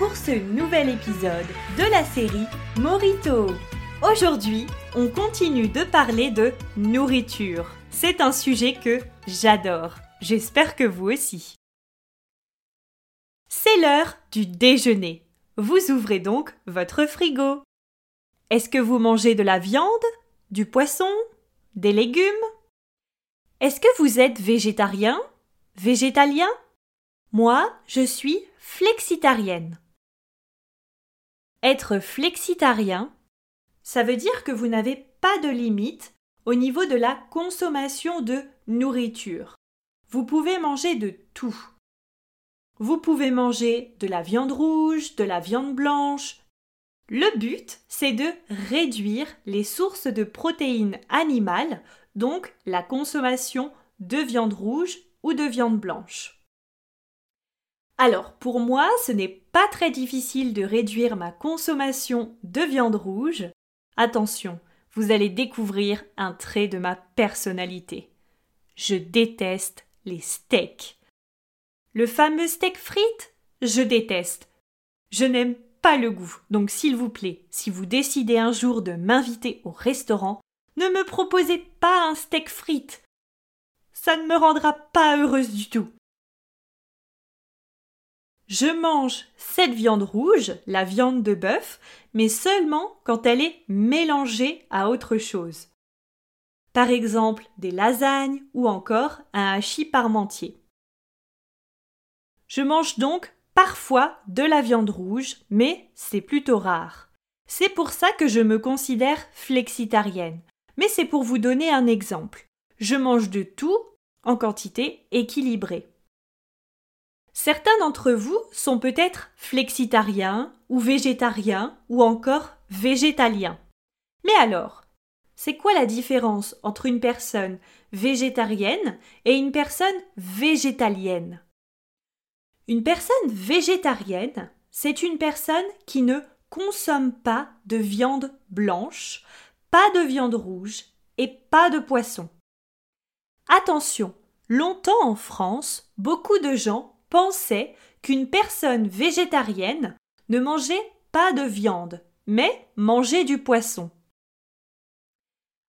pour ce nouvel épisode de la série Morito. Aujourd'hui, on continue de parler de nourriture. C'est un sujet que j'adore. J'espère que vous aussi. C'est l'heure du déjeuner. Vous ouvrez donc votre frigo. Est-ce que vous mangez de la viande, du poisson, des légumes? Est-ce que vous êtes végétarien Végétalien? Moi, je suis flexitarienne. Être flexitarien, ça veut dire que vous n'avez pas de limite au niveau de la consommation de nourriture. Vous pouvez manger de tout. Vous pouvez manger de la viande rouge, de la viande blanche, le but, c'est de réduire les sources de protéines animales, donc la consommation de viande rouge ou de viande blanche. Alors, pour moi, ce n'est pas très difficile de réduire ma consommation de viande rouge. Attention, vous allez découvrir un trait de ma personnalité. Je déteste les steaks. Le fameux steak frites, je déteste. Je n'aime pas le goût. Donc s'il vous plaît, si vous décidez un jour de m'inviter au restaurant, ne me proposez pas un steak frites. Ça ne me rendra pas heureuse du tout. Je mange cette viande rouge, la viande de bœuf, mais seulement quand elle est mélangée à autre chose. Par exemple, des lasagnes ou encore un hachis parmentier. Je mange donc parfois de la viande rouge, mais c'est plutôt rare. C'est pour ça que je me considère flexitarienne. Mais c'est pour vous donner un exemple. Je mange de tout en quantité équilibrée. Certains d'entre vous sont peut-être flexitariens ou végétariens ou encore végétaliens. Mais alors, c'est quoi la différence entre une personne végétarienne et une personne végétalienne? Une personne végétarienne, c'est une personne qui ne consomme pas de viande blanche, pas de viande rouge et pas de poisson. Attention, longtemps en France, beaucoup de gens pensaient qu'une personne végétarienne ne mangeait pas de viande, mais mangeait du poisson.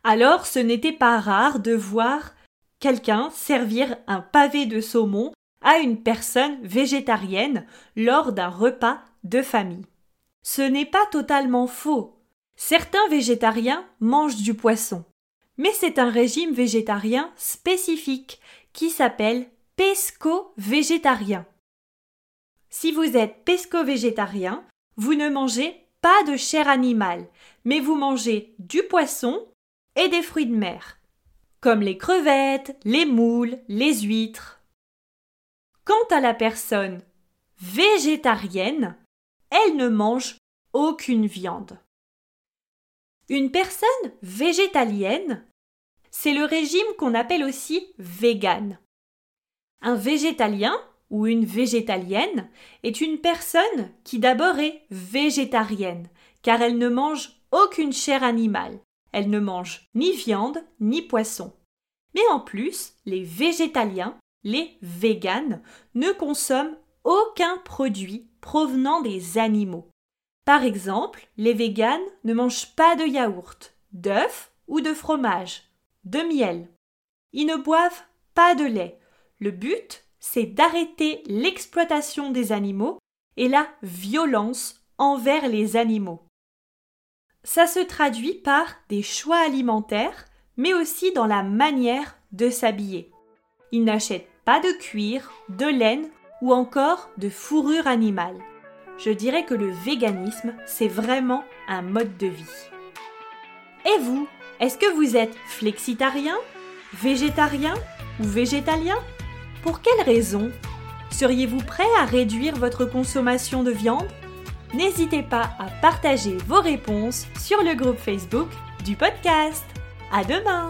Alors ce n'était pas rare de voir quelqu'un servir un pavé de saumon à une personne végétarienne lors d'un repas de famille. Ce n'est pas totalement faux. Certains végétariens mangent du poisson, mais c'est un régime végétarien spécifique qui s'appelle pesco-végétarien. Si vous êtes pesco-végétarien, vous ne mangez pas de chair animale, mais vous mangez du poisson et des fruits de mer, comme les crevettes, les moules, les huîtres, Quant à la personne végétarienne, elle ne mange aucune viande. Une personne végétalienne, c'est le régime qu'on appelle aussi vegan. Un végétalien ou une végétalienne est une personne qui d'abord est végétarienne, car elle ne mange aucune chair animale. Elle ne mange ni viande ni poisson. Mais en plus, les végétaliens les véganes ne consomment aucun produit provenant des animaux. Par exemple, les véganes ne mangent pas de yaourt, d'œufs ou de fromage, de miel. Ils ne boivent pas de lait. Le but, c'est d'arrêter l'exploitation des animaux et la violence envers les animaux. Ça se traduit par des choix alimentaires, mais aussi dans la manière de s'habiller. Ils n'achètent pas de cuir, de laine ou encore de fourrure animale. Je dirais que le véganisme, c'est vraiment un mode de vie. Et vous, est-ce que vous êtes flexitarien, végétarien ou végétalien? Pour quelles raisons Seriez-vous prêt à réduire votre consommation de viande? N'hésitez pas à partager vos réponses sur le groupe Facebook du podcast. À demain!